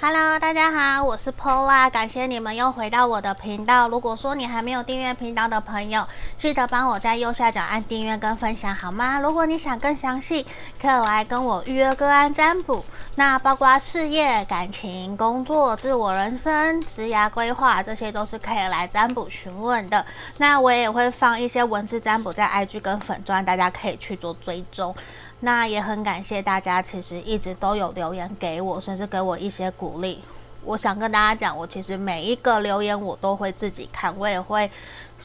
Hello，大家好，我是 Paula，感谢你们又回到我的频道。如果说你还没有订阅频道的朋友，记得帮我在右下角按订阅跟分享好吗？如果你想更详细，可以来跟我预约个案占卜。那包括事业、感情、工作、自我人生、职涯规划，这些都是可以来占卜询问的。那我也会放一些文字占卜在 IG 跟粉钻，大家可以去做追踪。那也很感谢大家，其实一直都有留言给我，甚至给我一些鼓励。我想跟大家讲，我其实每一个留言我都会自己看，我也会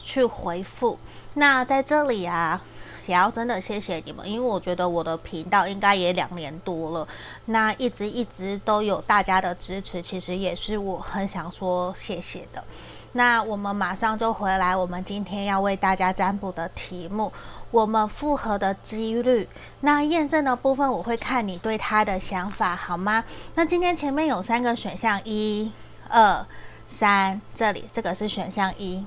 去回复。那在这里啊，也要真的谢谢你们，因为我觉得我的频道应该也两年多了，那一直一直都有大家的支持，其实也是我很想说谢谢的。那我们马上就回来，我们今天要为大家占卜的题目。我们复合的几率，那验证的部分我会看你对他的想法，好吗？那今天前面有三个选项，一、二、三，这里这个是选项一。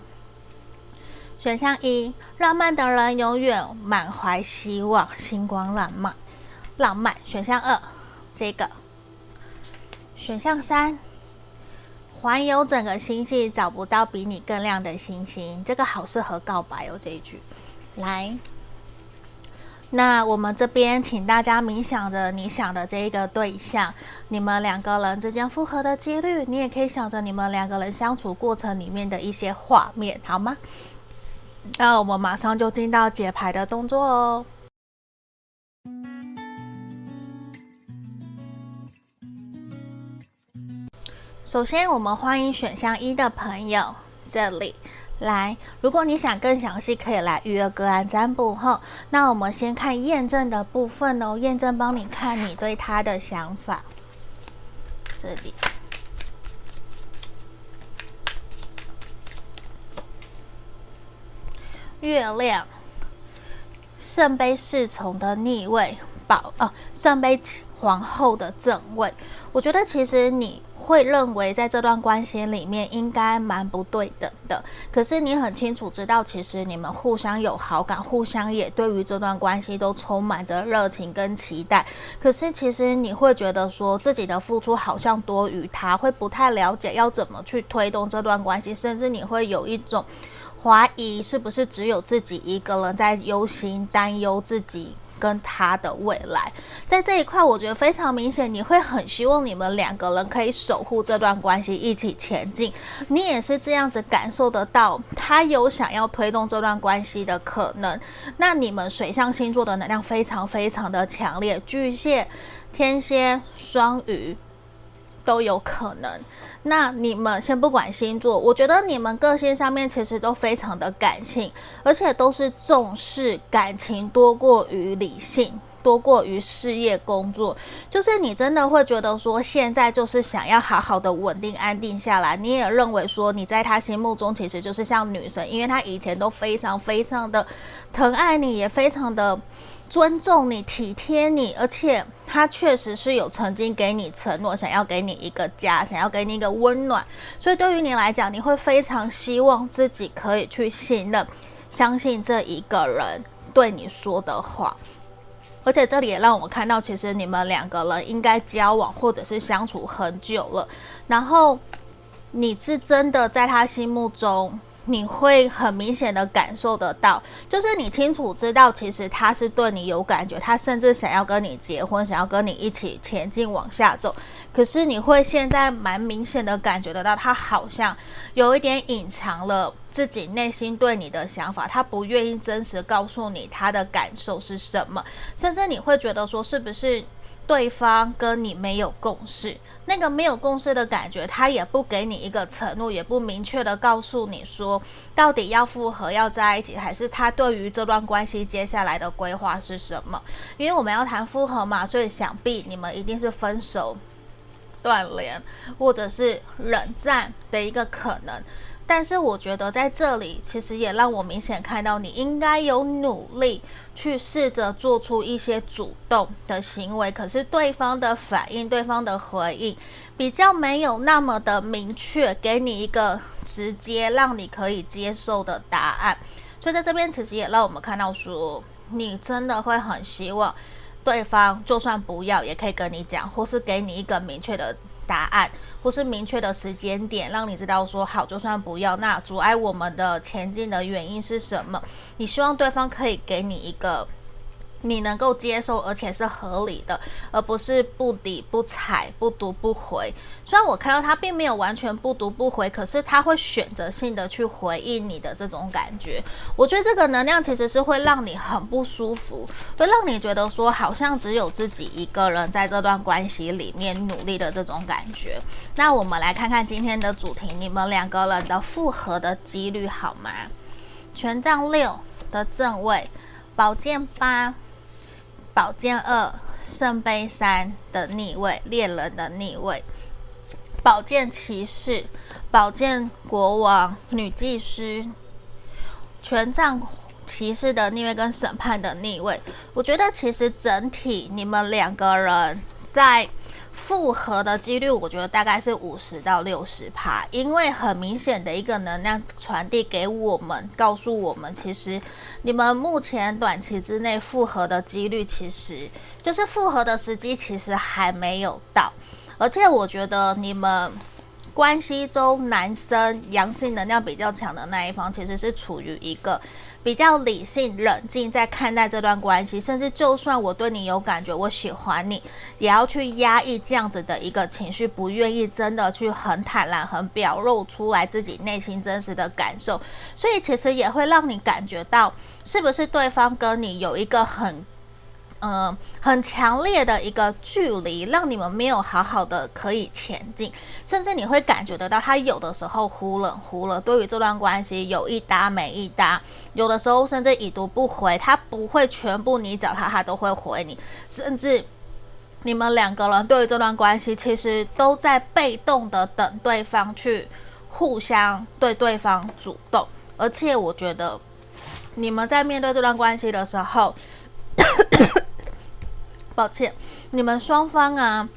选项一，浪漫的人永远满怀希望，星光浪漫，浪漫。选项二，这个。选项三，环游整个星系，找不到比你更亮的星星，这个好适合告白哦，这一句。来。那我们这边请大家冥想着你想的这一个对象，你们两个人之间复合的几率，你也可以想着你们两个人相处过程里面的一些画面，好吗？那我们马上就进到解牌的动作哦。首先，我们欢迎选项一的朋友，这里。来，如果你想更详细，可以来预约个案占卜哈。那我们先看验证的部分哦，验证帮你看你对他的想法。这里，月亮，圣杯侍从的逆位，宝哦，圣杯皇后的正位。我觉得其实你。会认为在这段关系里面应该蛮不对等的，可是你很清楚知道，其实你们互相有好感，互相也对于这段关系都充满着热情跟期待。可是其实你会觉得说自己的付出好像多于他，会不太了解要怎么去推动这段关系，甚至你会有一种怀疑，是不是只有自己一个人在忧心担忧自己。跟他的未来，在这一块，我觉得非常明显，你会很希望你们两个人可以守护这段关系，一起前进。你也是这样子感受得到，他有想要推动这段关系的可能。那你们水象星座的能量非常非常的强烈，巨蟹、天蝎、双鱼都有可能。那你们先不管星座，我觉得你们个性上面其实都非常的感性，而且都是重视感情多过于理性，多过于事业工作。就是你真的会觉得说，现在就是想要好好的稳定安定下来。你也认为说，你在他心目中其实就是像女神，因为他以前都非常非常的疼爱你，也非常的。尊重你、体贴你，而且他确实是有曾经给你承诺，想要给你一个家，想要给你一个温暖。所以对于你来讲，你会非常希望自己可以去信任、相信这一个人对你说的话。而且这里也让我看到，其实你们两个人应该交往或者是相处很久了，然后你是真的在他心目中。你会很明显的感受得到，就是你清楚知道，其实他是对你有感觉，他甚至想要跟你结婚，想要跟你一起前进往下走。可是你会现在蛮明显的感觉得到，他好像有一点隐藏了自己内心对你的想法，他不愿意真实告诉你他的感受是什么，甚至你会觉得说，是不是？对方跟你没有共识，那个没有共识的感觉，他也不给你一个承诺，也不明确的告诉你说，到底要复合要在一起，还是他对于这段关系接下来的规划是什么？因为我们要谈复合嘛，所以想必你们一定是分手、断联，或者是冷战的一个可能。但是我觉得在这里，其实也让我明显看到，你应该有努力去试着做出一些主动的行为。可是对方的反应、对方的回应，比较没有那么的明确，给你一个直接让你可以接受的答案。所以在这边，其实也让我们看到说，你真的会很希望对方，就算不要，也可以跟你讲，或是给你一个明确的答案，不是明确的时间点，让你知道说好，就算不要，那阻碍我们的前进的原因是什么？你希望对方可以给你一个。你能够接受，而且是合理的，而不是不理不睬、不读不回。虽然我看到他并没有完全不读不回，可是他会选择性的去回应你的这种感觉。我觉得这个能量其实是会让你很不舒服，会让你觉得说好像只有自己一个人在这段关系里面努力的这种感觉。那我们来看看今天的主题，你们两个人的复合的几率好吗？权杖六的正位，宝剑八。宝剑二，圣杯三的逆位，恋人的逆位，宝剑骑士，宝剑国王，女祭司，权杖骑士的逆位跟审判的逆位。我觉得其实整体你们两个人在。复合的几率，我觉得大概是五十到六十趴，因为很明显的一个能量传递给我们，告诉我们，其实你们目前短期之内复合的几率，其实就是复合的时机，其实还没有到。而且我觉得你们关系中，男生阳性能量比较强的那一方，其实是处于一个。比较理性冷静在看待这段关系，甚至就算我对你有感觉，我喜欢你，也要去压抑这样子的一个情绪，不愿意真的去很坦然、很表露出来自己内心真实的感受，所以其实也会让你感觉到，是不是对方跟你有一个很。嗯、呃，很强烈的一个距离，让你们没有好好的可以前进，甚至你会感觉得到他有的时候忽冷忽热，对于这段关系有一搭没一搭，有的时候甚至已读不回，他不会全部你找他，他都会回你，甚至你们两个人对于这段关系其实都在被动的等对方去互相对对方主动，而且我觉得你们在面对这段关系的时候。抱歉，你们双方啊，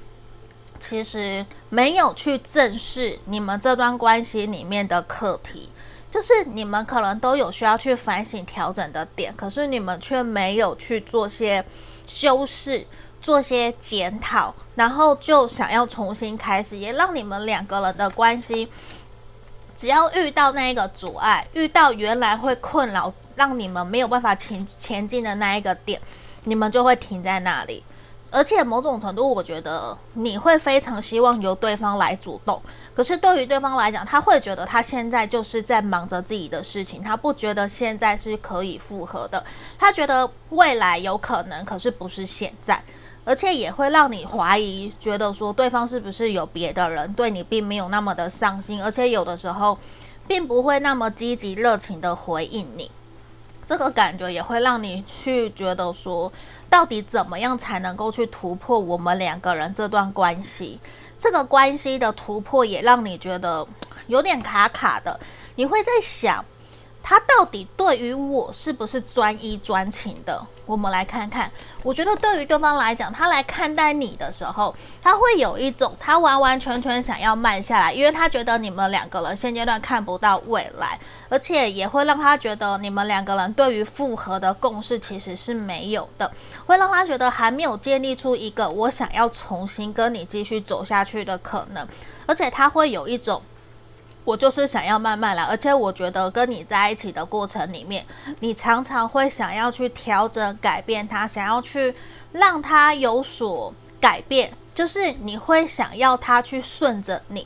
其实没有去正视你们这段关系里面的课题，就是你们可能都有需要去反省调整的点，可是你们却没有去做些修饰、做些检讨，然后就想要重新开始，也让你们两个人的关系，只要遇到那一个阻碍，遇到原来会困扰，让你们没有办法前前进的那一个点，你们就会停在那里。而且某种程度，我觉得你会非常希望由对方来主动。可是对于对方来讲，他会觉得他现在就是在忙着自己的事情，他不觉得现在是可以复合的。他觉得未来有可能，可是不是现在。而且也会让你怀疑，觉得说对方是不是有别的人，对你并没有那么的上心，而且有的时候并不会那么积极热情的回应你。这个感觉也会让你去觉得说，到底怎么样才能够去突破我们两个人这段关系？这个关系的突破也让你觉得有点卡卡的。你会在想，他到底对于我是不是专一专情的？我们来看看，我觉得对于对方来讲，他来看待你的时候，他会有一种他完完全全想要慢下来，因为他觉得你们两个人现阶段看不到未来，而且也会让他觉得你们两个人对于复合的共识其实是没有的，会让他觉得还没有建立出一个我想要重新跟你继续走下去的可能，而且他会有一种。我就是想要慢慢来，而且我觉得跟你在一起的过程里面，你常常会想要去调整、改变他，想要去让他有所改变，就是你会想要他去顺着你。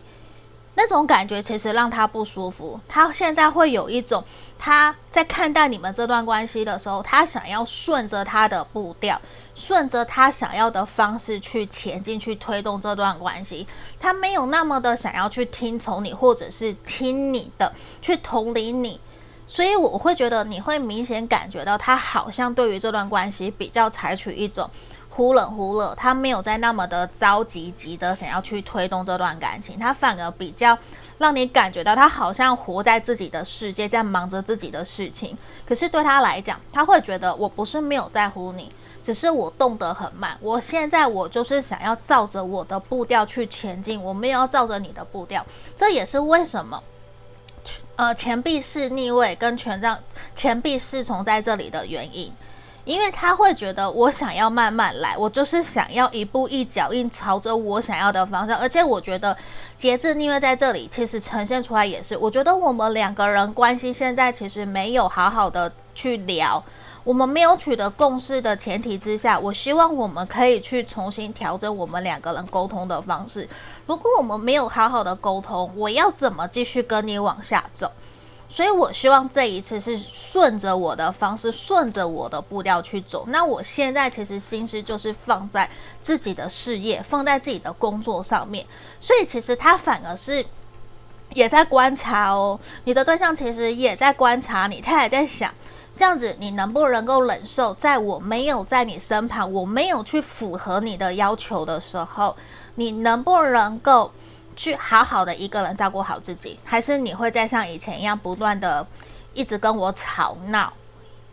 那种感觉其实让他不舒服，他现在会有一种他在看待你们这段关系的时候，他想要顺着他的步调，顺着他想要的方式去前进，去推动这段关系。他没有那么的想要去听从你，或者是听你的，去同理你。所以我会觉得你会明显感觉到他好像对于这段关系比较采取一种。忽冷忽热，他没有在那么的着急，急着想要去推动这段感情，他反而比较让你感觉到他好像活在自己的世界，在忙着自己的事情。可是对他来讲，他会觉得我不是没有在乎你，只是我动得很慢。我现在我就是想要照着我的步调去前进，我没有要照着你的步调。这也是为什么，呃，钱币是逆位跟权杖钱币侍从在这里的原因。因为他会觉得我想要慢慢来，我就是想要一步一脚印朝着我想要的方向。而且我觉得节制逆位在这里其实呈现出来也是，我觉得我们两个人关系现在其实没有好好的去聊，我们没有取得共识的前提之下，我希望我们可以去重新调整我们两个人沟通的方式。如果我们没有好好的沟通，我要怎么继续跟你往下走？所以，我希望这一次是顺着我的方式，顺着我的步调去走。那我现在其实心思就是放在自己的事业，放在自己的工作上面。所以，其实他反而是也在观察哦。你的对象其实也在观察你，他也在想，这样子你能不能够忍受，在我没有在你身旁，我没有去符合你的要求的时候，你能不能够？去好好的一个人照顾好自己，还是你会再像以前一样不断的一直跟我吵闹，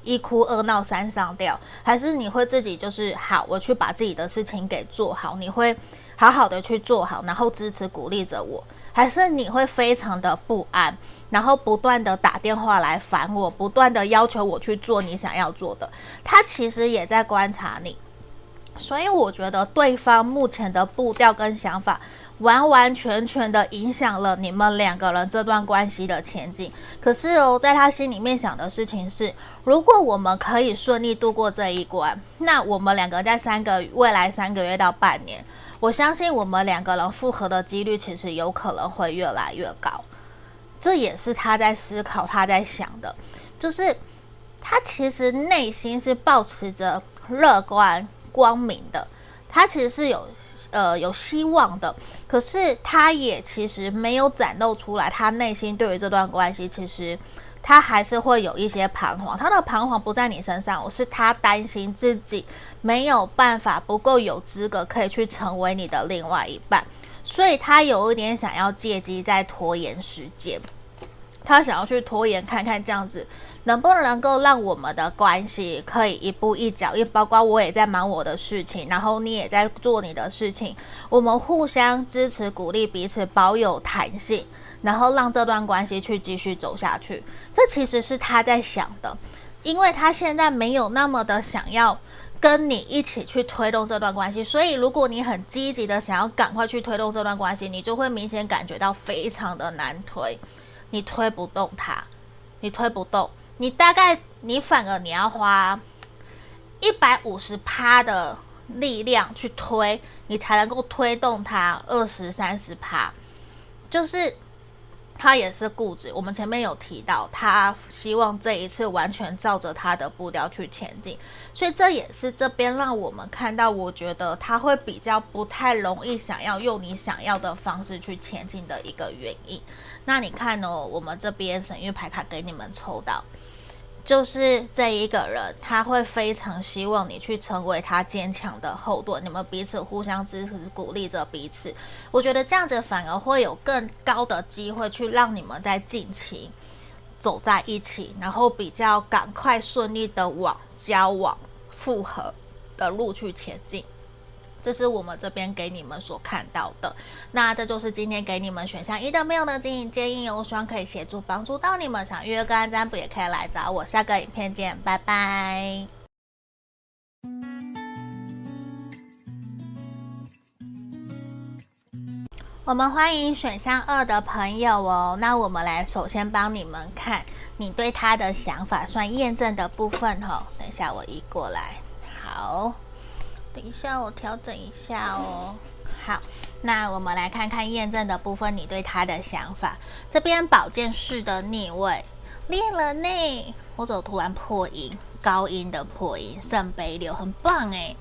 一哭二闹三上吊，还是你会自己就是好，我去把自己的事情给做好，你会好好的去做好，然后支持鼓励着我，还是你会非常的不安，然后不断的打电话来烦我，不断的要求我去做你想要做的，他其实也在观察你，所以我觉得对方目前的步调跟想法。完完全全的影响了你们两个人这段关系的前进。可是哦，在他心里面想的事情是：如果我们可以顺利度过这一关，那我们两个在三个未来三个月到半年，我相信我们两个人复合的几率其实有可能会越来越高。这也是他在思考、他在想的，就是他其实内心是抱持着乐观、光明的，他其实是有。呃，有希望的，可是他也其实没有展露出来，他内心对于这段关系，其实他还是会有一些彷徨。他的彷徨不在你身上，我是他担心自己没有办法，不够有资格可以去成为你的另外一半，所以他有一点想要借机在拖延时间，他想要去拖延看看这样子。能不能够让我们的关系可以一步一脚印？包括我也在忙我的事情，然后你也在做你的事情，我们互相支持、鼓励彼此，保有弹性，然后让这段关系去继续走下去。这其实是他在想的，因为他现在没有那么的想要跟你一起去推动这段关系，所以如果你很积极的想要赶快去推动这段关系，你就会明显感觉到非常的难推，你推不动它，你推不动。你大概，你反而你要花一百五十趴的力量去推，你才能够推动它二十三十趴，就是他也是固执。我们前面有提到，他希望这一次完全照着他的步调去前进，所以这也是这边让我们看到，我觉得他会比较不太容易想要用你想要的方式去前进的一个原因。那你看呢？我们这边神諭牌卡给你们抽到。就是这一个人，他会非常希望你去成为他坚强的后盾，你们彼此互相支持、鼓励着彼此。我觉得这样子反而会有更高的机会去让你们在近期走在一起，然后比较赶快顺利的往交往、复合的路去前进。这是我们这边给你们所看到的，那这就是今天给你们选项一的没有的经营建议，我希望可以协助帮助到你们。想预约个案占卜也可以来找我。下个影片见，拜拜。我们欢迎选项二的朋友哦。那我们来首先帮你们看你对他的想法算验证的部分哈、等一下我移过来，好。等一下，我调整一下哦。好，那我们来看看验证的部分，你对他的想法。这边宝剑四的逆位，恋人呢？我怎么突然破音？高音的破音，圣杯六，很棒诶。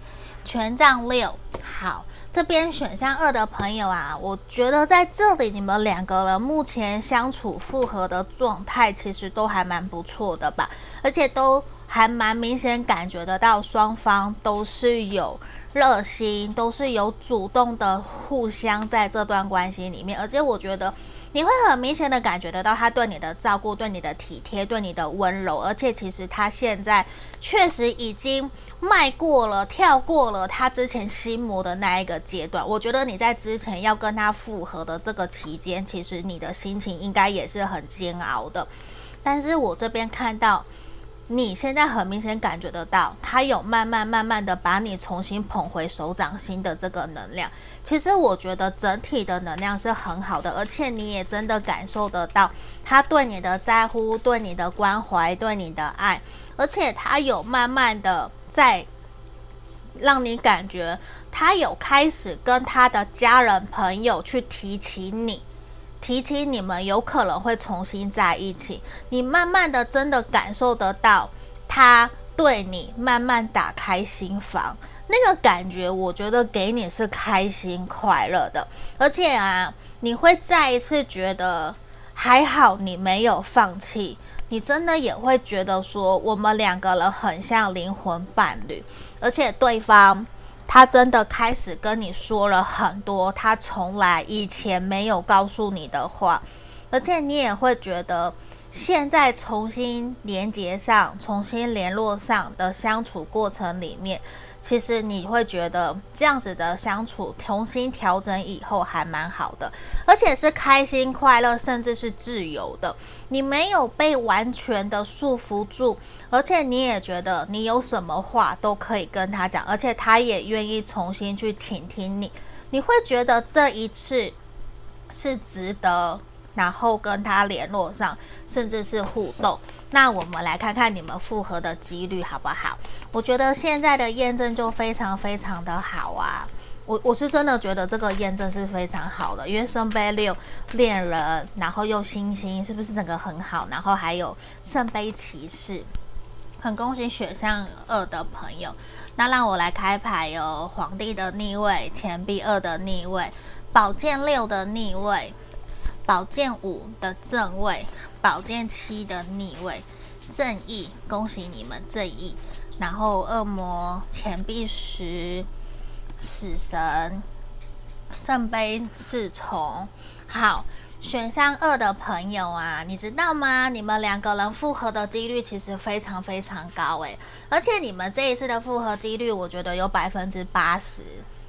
权杖六，好。这边选项二的朋友啊，我觉得在这里你们两个人目前相处复合的状态，其实都还蛮不错的吧，而且都。还蛮明显感觉得到，双方都是有热心，都是有主动的，互相在这段关系里面。而且我觉得你会很明显的感觉得到他对你的照顾、对你的体贴、对你的温柔。而且其实他现在确实已经迈过了、跳过了他之前心魔的那一个阶段。我觉得你在之前要跟他复合的这个期间，其实你的心情应该也是很煎熬的。但是我这边看到。你现在很明显感觉得到，他有慢慢慢慢的把你重新捧回手掌心的这个能量。其实我觉得整体的能量是很好的，而且你也真的感受得到他对你的在乎、对你的关怀、对你的爱，而且他有慢慢的在让你感觉，他有开始跟他的家人朋友去提起你，提起你们有可能会重新在一起。你慢慢的真的感受得到他对你慢慢打开心房。那个感觉，我觉得给你是开心快乐的，而且啊，你会再一次觉得还好你没有放弃，你真的也会觉得说我们两个人很像灵魂伴侣，而且对方他真的开始跟你说了很多他从来以前没有告诉你的话，而且你也会觉得现在重新连接上、重新联络上的相处过程里面。其实你会觉得这样子的相处，重新调整以后还蛮好的，而且是开心、快乐，甚至是自由的。你没有被完全的束缚住，而且你也觉得你有什么话都可以跟他讲，而且他也愿意重新去倾听你。你会觉得这一次是值得，然后跟他联络上，甚至是互动。那我们来看看你们复合的几率好不好？我觉得现在的验证就非常非常的好啊！我我是真的觉得这个验证是非常好的，因为圣杯六恋人，然后又星星，是不是整个很好？然后还有圣杯骑士，很恭喜选项二的朋友。那让我来开牌哦，皇帝的逆位，钱币二的逆位，宝剑六的逆位，宝剑五的正位。宝剑七的逆位，正义，恭喜你们正义。然后恶魔钱币十，死神，圣杯侍从。好，选项二的朋友啊，你知道吗？你们两个人复合的几率其实非常非常高诶，而且你们这一次的复合几率，我觉得有百分之八十。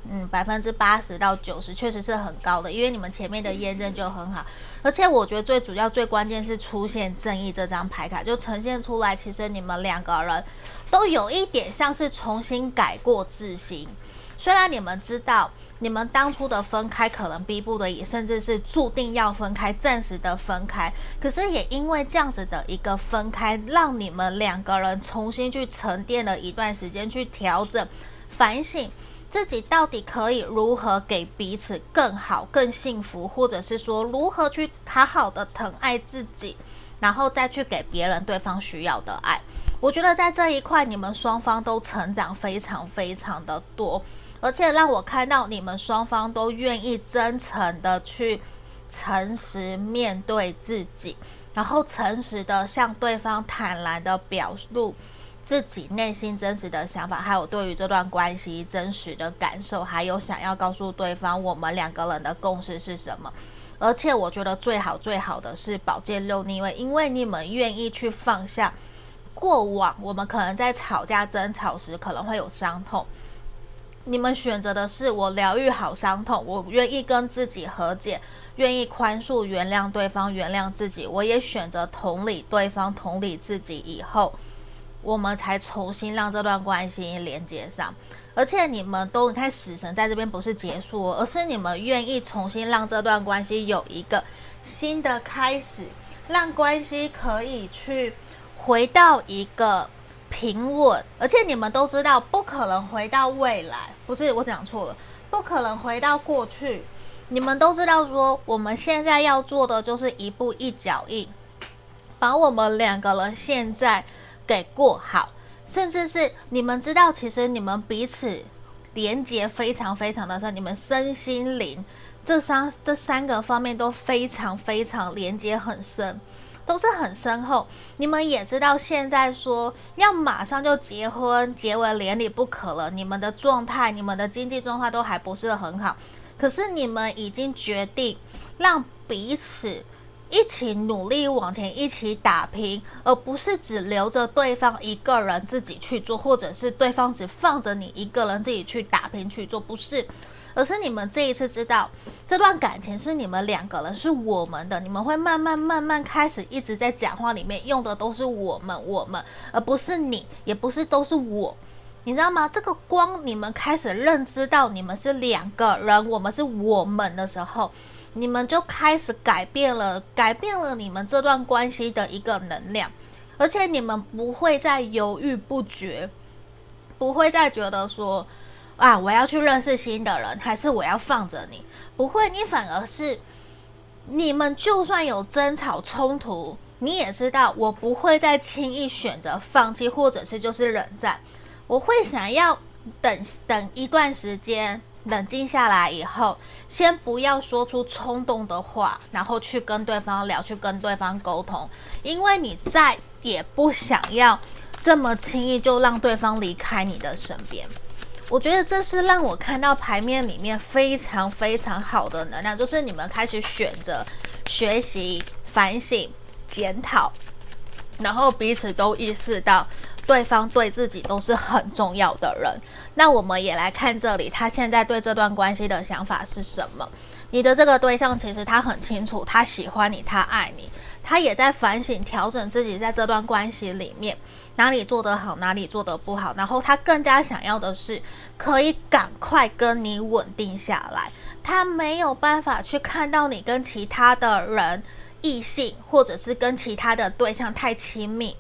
嗯，百分之八十到九十确实是很高的，因为你们前面的验证就很好，而且我觉得最主要、最关键是出现正义这张牌卡，就呈现出来，其实你们两个人都有一点像是重新改过自新。虽然你们知道你们当初的分开可能逼不得已，甚至是注定要分开，暂时的分开，可是也因为这样子的一个分开，让你们两个人重新去沉淀了一段时间，去调整、反省。自己到底可以如何给彼此更好、更幸福，或者是说如何去好好的疼爱自己，然后再去给别人对方需要的爱。我觉得在这一块，你们双方都成长非常非常的多，而且让我看到你们双方都愿意真诚的去诚实面对自己，然后诚实的向对方坦然的表露。自己内心真实的想法，还有对于这段关系真实的感受，还有想要告诉对方我们两个人的共识是什么。而且我觉得最好最好的是宝剑六逆位，因为你们愿意去放下过往，我们可能在吵架争吵时可能会有伤痛，你们选择的是我疗愈好伤痛，我愿意跟自己和解，愿意宽恕原谅对方，原谅自己，我也选择同理对方，同理自己以后。我们才重新让这段关系连接上，而且你们都你看，死神在这边不是结束，而是你们愿意重新让这段关系有一个新的开始，让关系可以去回到一个平稳，而且你们都知道不可能回到未来，不是我讲错了，不可能回到过去，你们都知道说我们现在要做的就是一步一脚印，把我们两个人现在。给过好，甚至是你们知道，其实你们彼此连接非常非常的深，你们身心灵这三这三个方面都非常非常连接很深，都是很深厚。你们也知道，现在说要马上就结婚结为连理不可了，你们的状态、你们的经济状况都还不是很好，可是你们已经决定让彼此。一起努力往前，一起打拼，而不是只留着对方一个人自己去做，或者是对方只放着你一个人自己去打拼去做，不是，而是你们这一次知道这段感情是你们两个人，是我们的，你们会慢慢慢慢开始一直在讲话里面用的都是我们我们，而不是你，也不是都是我，你知道吗？这个光你们开始认知到你们是两个人，我们是我们的时候，你们就开始改变了，改变了你们这段关系的一个能量，而且你们不会再犹豫不决，不会再觉得说。啊！我要去认识新的人，还是我要放着你？不会，你反而是你们就算有争吵冲突，你也知道我不会再轻易选择放弃，或者是就是冷战。我会想要等等一段时间，冷静下来以后，先不要说出冲动的话，然后去跟对方聊，去跟对方沟通，因为你再也不想要这么轻易就让对方离开你的身边。我觉得这是让我看到牌面里面非常非常好的能量，就是你们开始选择学习、反省、检讨，然后彼此都意识到对方对自己都是很重要的人。那我们也来看这里，他现在对这段关系的想法是什么？你的这个对象其实他很清楚，他喜欢你，他爱你，他也在反省、调整自己在这段关系里面。哪里做得好，哪里做得不好，然后他更加想要的是可以赶快跟你稳定下来。他没有办法去看到你跟其他的人、异性，或者是跟其他的对象太亲密。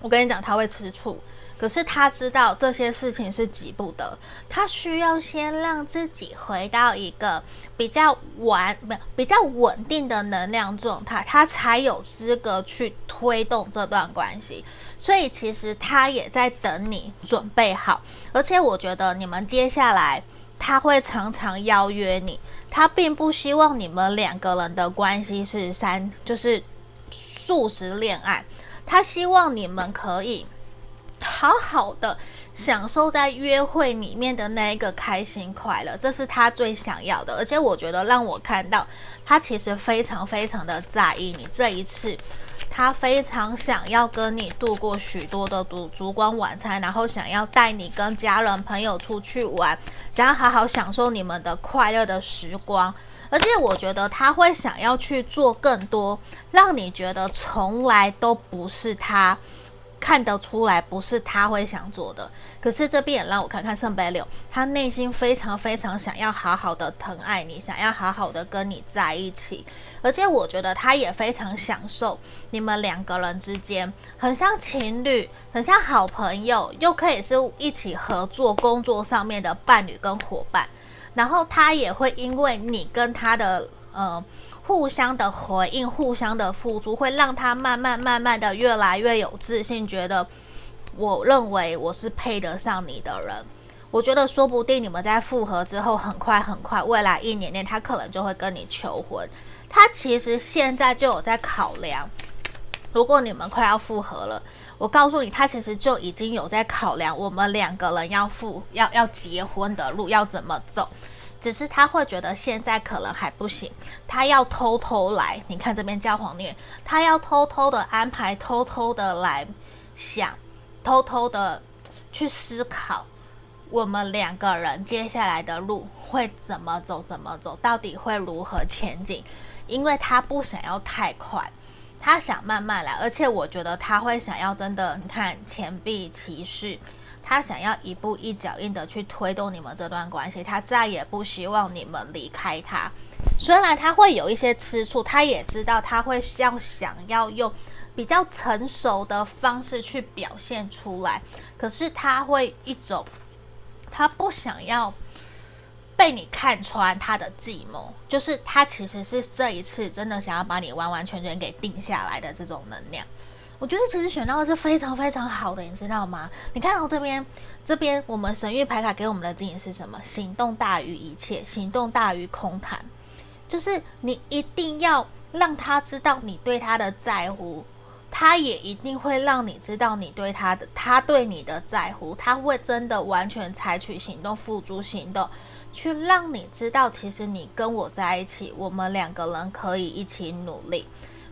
我跟你讲，他会吃醋。可是他知道这些事情是急不得，他需要先让自己回到一个比较完不比较稳定的能量状态，他才有资格去推动这段关系。所以其实他也在等你准备好，而且我觉得你们接下来他会常常邀约你，他并不希望你们两个人的关系是三就是速食恋爱，他希望你们可以。好好的享受在约会里面的那一个开心快乐，这是他最想要的。而且我觉得让我看到他其实非常非常的在意你这一次，他非常想要跟你度过许多的烛烛光晚餐，然后想要带你跟家人朋友出去玩，想要好好享受你们的快乐的时光。而且我觉得他会想要去做更多，让你觉得从来都不是他。看得出来不是他会想做的，可是这边也让我看看圣杯六，他内心非常非常想要好好的疼爱你，想要好好的跟你在一起，而且我觉得他也非常享受你们两个人之间很像情侣，很像好朋友，又可以是一起合作工作上面的伴侣跟伙伴，然后他也会因为你跟他的呃。互相的回应，互相的付出，会让他慢慢慢慢的越来越有自信，觉得我认为我是配得上你的人。我觉得说不定你们在复合之后，很快很快，未来一年内他可能就会跟你求婚。他其实现在就有在考量，如果你们快要复合了，我告诉你，他其实就已经有在考量我们两个人要复要要结婚的路要怎么走。只是他会觉得现在可能还不行，他要偷偷来。你看这边教皇虐，他要偷偷的安排，偷偷的来想，偷偷的去思考，我们两个人接下来的路会怎么走，怎么走，到底会如何前进？因为他不想要太快，他想慢慢来，而且我觉得他会想要真的，你看钱币骑士。他想要一步一脚印的去推动你们这段关系，他再也不希望你们离开他。虽然他会有一些吃醋，他也知道他会要想要用比较成熟的方式去表现出来，可是他会一种他不想要被你看穿他的计谋，就是他其实是这一次真的想要把你完完全全给定下来的这种能量。我觉得其实选到的是非常非常好的，你知道吗？你看到这边，这边我们神域牌卡给我们的指引是什么？行动大于一切，行动大于空谈。就是你一定要让他知道你对他的在乎，他也一定会让你知道你对他的，他对你的在乎，他会真的完全采取行动，付诸行动，去让你知道，其实你跟我在一起，我们两个人可以一起努力。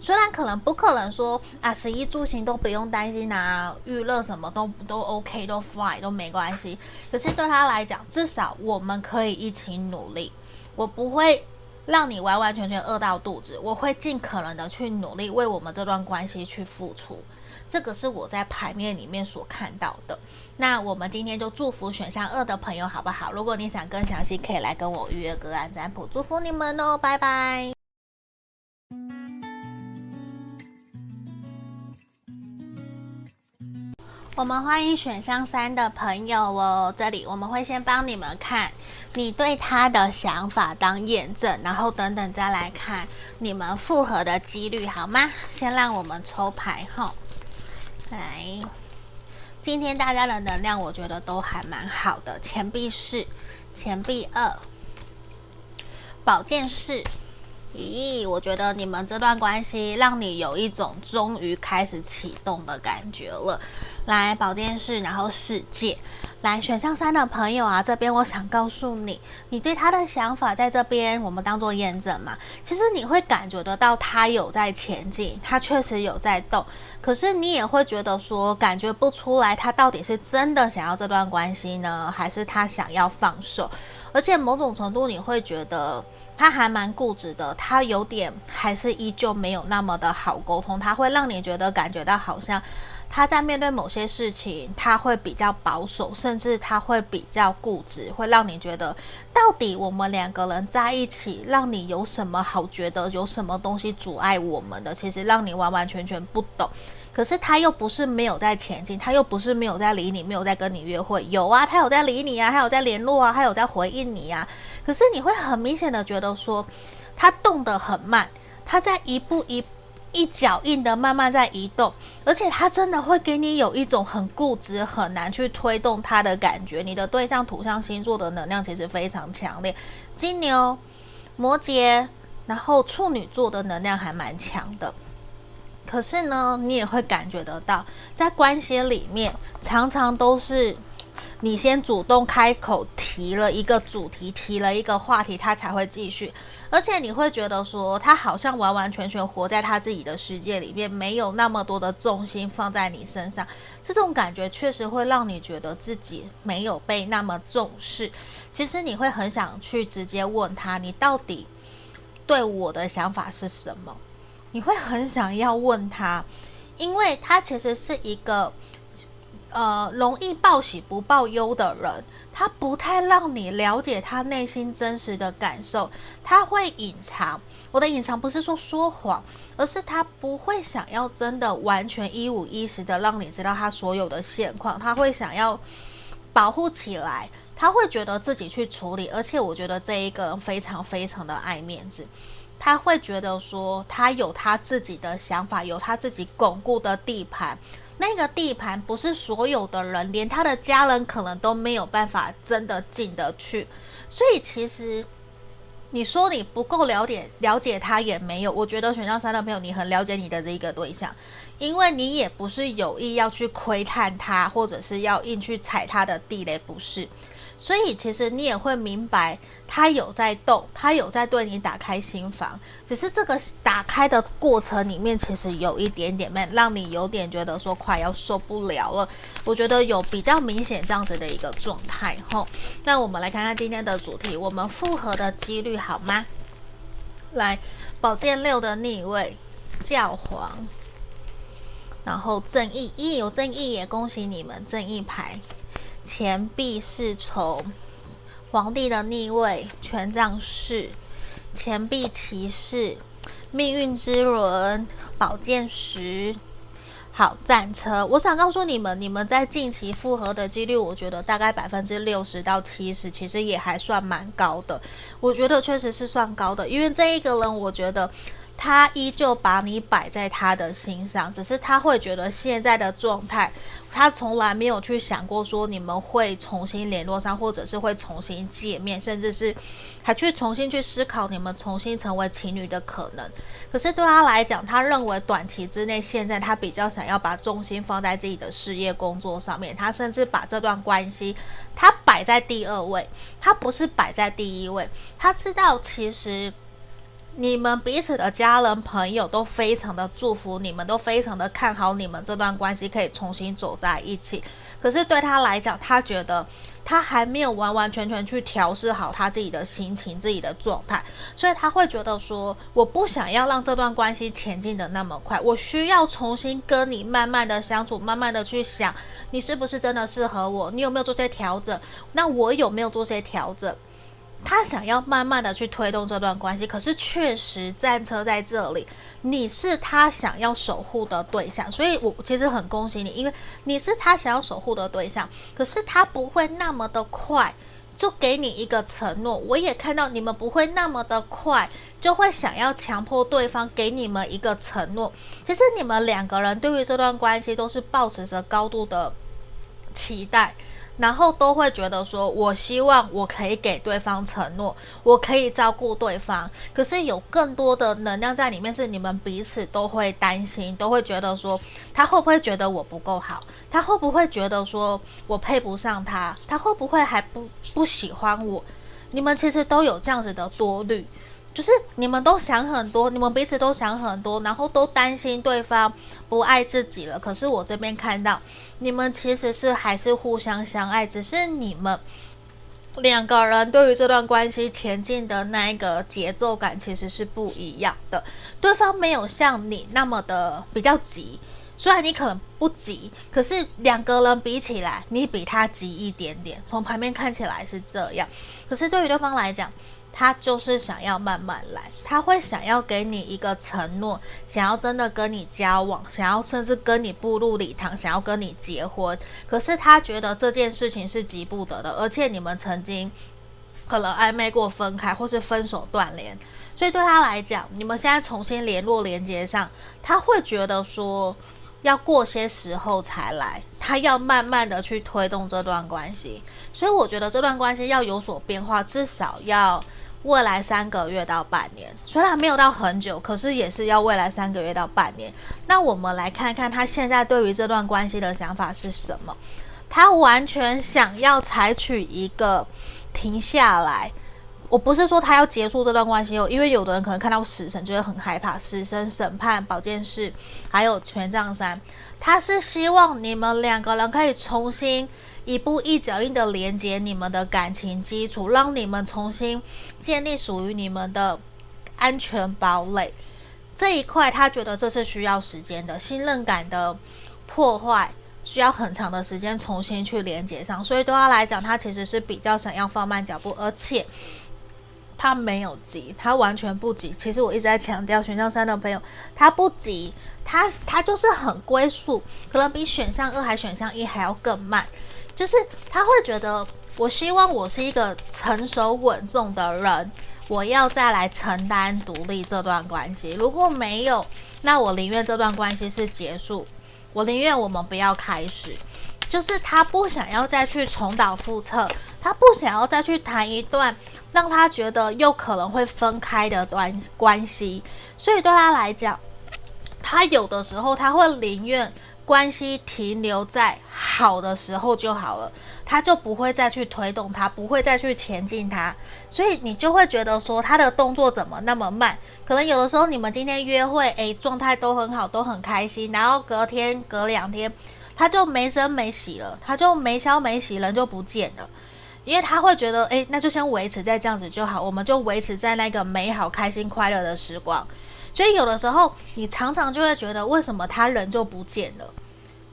虽然可能不可能说啊，食衣住行都不用担心啊，娱乐什么都都 OK，都 fine 都没关系。可是对他来讲，至少我们可以一起努力。我不会让你完完全全饿到肚子，我会尽可能的去努力为我们这段关系去付出。这个是我在牌面里面所看到的。那我们今天就祝福选项二的朋友，好不好？如果你想更详细，可以来跟我预约个案占卜。祝福你们哦，拜拜。我们欢迎选项三的朋友哦，这里我们会先帮你们看。你对他的想法当验证，然后等等再来看你们复合的几率，好吗？先让我们抽牌哈。来，今天大家的能量我觉得都还蛮好的。钱币四，钱币二，宝剑四。咦，我觉得你们这段关系让你有一种终于开始启动的感觉了。来，宝剑四，然后世界。来，选项三的朋友啊，这边我想告诉你，你对他的想法在这边，我们当做验证嘛。其实你会感觉得到他有在前进，他确实有在动，可是你也会觉得说，感觉不出来他到底是真的想要这段关系呢，还是他想要放手？而且某种程度你会觉得他还蛮固执的，他有点还是依旧没有那么的好沟通，他会让你觉得感觉到好像。他在面对某些事情，他会比较保守，甚至他会比较固执，会让你觉得，到底我们两个人在一起，让你有什么好觉得，有什么东西阻碍我们的？其实让你完完全全不懂。可是他又不是没有在前进，他又不是没有在理你，没有在跟你约会，有啊，他有在理你啊，他有在联络啊，他有在回应你啊。可是你会很明显的觉得说，他动得很慢，他在一步一步。一脚印的慢慢在移动，而且他真的会给你有一种很固执、很难去推动他的感觉。你的对象土象星座的能量其实非常强烈，金牛、摩羯，然后处女座的能量还蛮强的。可是呢，你也会感觉得到，在关系里面常常都是。你先主动开口提了一个主题，提了一个话题，他才会继续。而且你会觉得说，他好像完完全全活在他自己的世界里面，没有那么多的重心放在你身上。这种感觉确实会让你觉得自己没有被那么重视。其实你会很想去直接问他，你到底对我的想法是什么？你会很想要问他，因为他其实是一个。呃，容易报喜不报忧的人，他不太让你了解他内心真实的感受，他会隐藏。我的隐藏不是说说谎，而是他不会想要真的完全一五一十的让你知道他所有的现况，他会想要保护起来，他会觉得自己去处理。而且我觉得这一个人非常非常的爱面子，他会觉得说他有他自己的想法，有他自己巩固的地盘。那个地盘不是所有的人，连他的家人可能都没有办法真的进得去，所以其实你说你不够了解了解他也没有。我觉得选项三的朋友，你很了解你的这一个对象，因为你也不是有意要去窥探他，或者是要硬去踩他的地雷，不是。所以其实你也会明白，他有在动，他有在对你打开心房，只是这个打开的过程里面，其实有一点点慢，让你有点觉得说快要受不了了。我觉得有比较明显这样子的一个状态吼。那我们来看看今天的主题，我们复合的几率好吗？来，宝剑六的逆位，教皇，然后正义，一有正义也恭喜你们，正义牌。钱币侍从，皇帝的逆位，权杖四，钱币骑士，命运之轮，宝剑十，好战车。我想告诉你们，你们在近期复合的几率，我觉得大概百分之六十到七十，其实也还算蛮高的。我觉得确实是算高的，因为这一个人，我觉得。他依旧把你摆在他的心上，只是他会觉得现在的状态，他从来没有去想过说你们会重新联络上，或者是会重新见面，甚至是还去重新去思考你们重新成为情侣的可能。可是对他来讲，他认为短期之内，现在他比较想要把重心放在自己的事业工作上面。他甚至把这段关系他摆在第二位，他不是摆在第一位。他知道其实。你们彼此的家人朋友都非常的祝福你们，都非常的看好你们这段关系可以重新走在一起。可是对他来讲，他觉得他还没有完完全全去调试好他自己的心情、自己的状态，所以他会觉得说，我不想要让这段关系前进的那么快，我需要重新跟你慢慢的相处，慢慢的去想，你是不是真的适合我？你有没有做些调整？那我有没有做些调整？他想要慢慢的去推动这段关系，可是确实战车在这里，你是他想要守护的对象，所以我其实很恭喜你，因为你是他想要守护的对象，可是他不会那么的快就给你一个承诺。我也看到你们不会那么的快就会想要强迫对方给你们一个承诺。其实你们两个人对于这段关系都是保持着高度的期待。然后都会觉得说，我希望我可以给对方承诺，我可以照顾对方。可是有更多的能量在里面，是你们彼此都会担心，都会觉得说，他会不会觉得我不够好？他会不会觉得说我配不上他？他会不会还不不喜欢我？你们其实都有这样子的多虑。就是你们都想很多，你们彼此都想很多，然后都担心对方不爱自己了。可是我这边看到，你们其实是还是互相相爱，只是你们两个人对于这段关系前进的那一个节奏感其实是不一样的。对方没有像你那么的比较急，虽然你可能不急，可是两个人比起来，你比他急一点点。从旁边看起来是这样，可是对于对方来讲，他就是想要慢慢来，他会想要给你一个承诺，想要真的跟你交往，想要甚至跟你步入礼堂，想要跟你结婚。可是他觉得这件事情是急不得的，而且你们曾经可能暧昧过分开，或是分手断联，所以对他来讲，你们现在重新联络连接上，他会觉得说要过些时候才来，他要慢慢的去推动这段关系。所以我觉得这段关系要有所变化，至少要。未来三个月到半年，虽然没有到很久，可是也是要未来三个月到半年。那我们来看看他现在对于这段关系的想法是什么？他完全想要采取一个停下来。我不是说他要结束这段关系哦，因为有的人可能看到死神就会很害怕，死神审判宝剑四，还有权杖三。他是希望你们两个人可以重新。一步一脚印的连接你们的感情基础，让你们重新建立属于你们的安全堡垒。这一块，他觉得这是需要时间的，信任感的破坏需要很长的时间重新去连接上。所以对他来讲，他其实是比较想要放慢脚步，而且他没有急，他完全不急。其实我一直在强调，选项三的朋友，他不急，他他就是很龟速，可能比选项二还选项一还要更慢。就是他会觉得，我希望我是一个成熟稳重的人，我要再来承担独立这段关系。如果没有，那我宁愿这段关系是结束，我宁愿我们不要开始。就是他不想要再去重蹈覆辙，他不想要再去谈一段让他觉得又可能会分开的关关系。所以对他来讲，他有的时候他会宁愿。关系停留在好的时候就好了，他就不会再去推动他，不会再去前进他，所以你就会觉得说他的动作怎么那么慢？可能有的时候你们今天约会，诶，状态都很好，都很开心，然后隔天、隔两天，他就没声没息了，他就没消没息，人就不见了，因为他会觉得，诶，那就先维持在这样子就好，我们就维持在那个美好、开心、快乐的时光。所以有的时候，你常常就会觉得，为什么他人就不见了？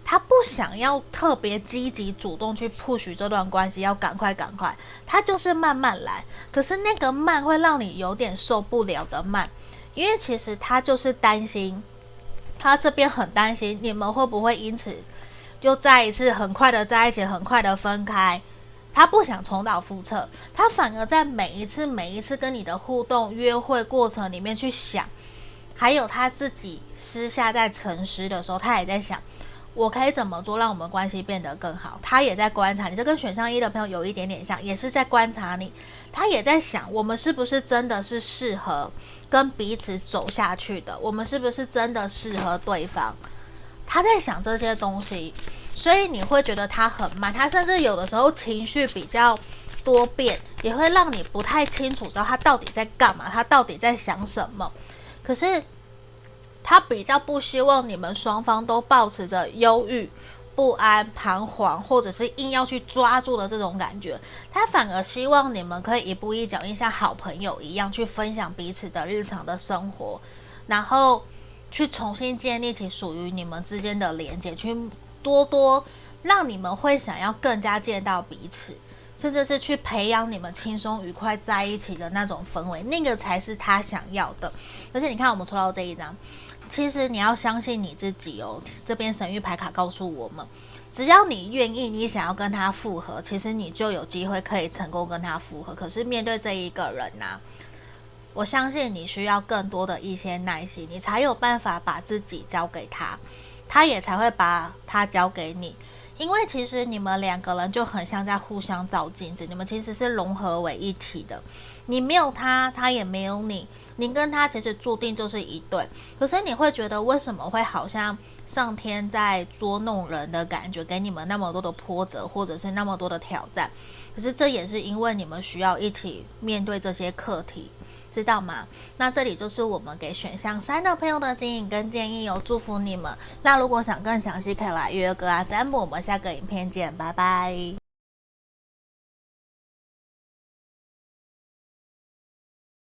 他不想要特别积极主动去 push 这段关系，要赶快赶快，他就是慢慢来。可是那个慢会让你有点受不了的慢，因为其实他就是担心，他这边很担心你们会不会因此就再一次很快的在一起，很快的分开。他不想重蹈覆辙，他反而在每一次每一次跟你的互动约会过程里面去想。还有他自己私下在沉思的时候，他也在想，我可以怎么做让我们关系变得更好？他也在观察你，这跟选项一的朋友有一点点像，也是在观察你。他也在想，我们是不是真的是适合跟彼此走下去的？我们是不是真的适合对方？他在想这些东西，所以你会觉得他很慢，他甚至有的时候情绪比较多变，也会让你不太清楚知道他到底在干嘛，他到底在想什么。可是，他比较不希望你们双方都抱持着忧郁不安、彷徨，或者是硬要去抓住的这种感觉，他反而希望你们可以一步一脚印，像好朋友一样去分享彼此的日常的生活，然后去重新建立起属于你们之间的连接，去多多让你们会想要更加见到彼此，甚至是去培养你们轻松愉快在一起的那种氛围，那个才是他想要的。而且你看，我们抽到这一张。其实你要相信你自己哦。这边神諭牌卡告诉我们，只要你愿意，你想要跟他复合，其实你就有机会可以成功跟他复合。可是面对这一个人呐，我相信你需要更多的一些耐心，你才有办法把自己交给他，他也才会把他交给你。因为其实你们两个人就很像在互相照镜子，你们其实是融合为一体的。你没有他，他也没有你，你跟他其实注定就是一对。可是你会觉得为什么会好像上天在捉弄人的感觉，给你们那么多的波折，或者是那么多的挑战？可是这也是因为你们需要一起面对这些课题。知道吗？那这里就是我们给选项三的朋友的建议跟建议哦，祝福你们。那如果想更详细，可以来约个啊占卜。我们下个影片见，拜拜。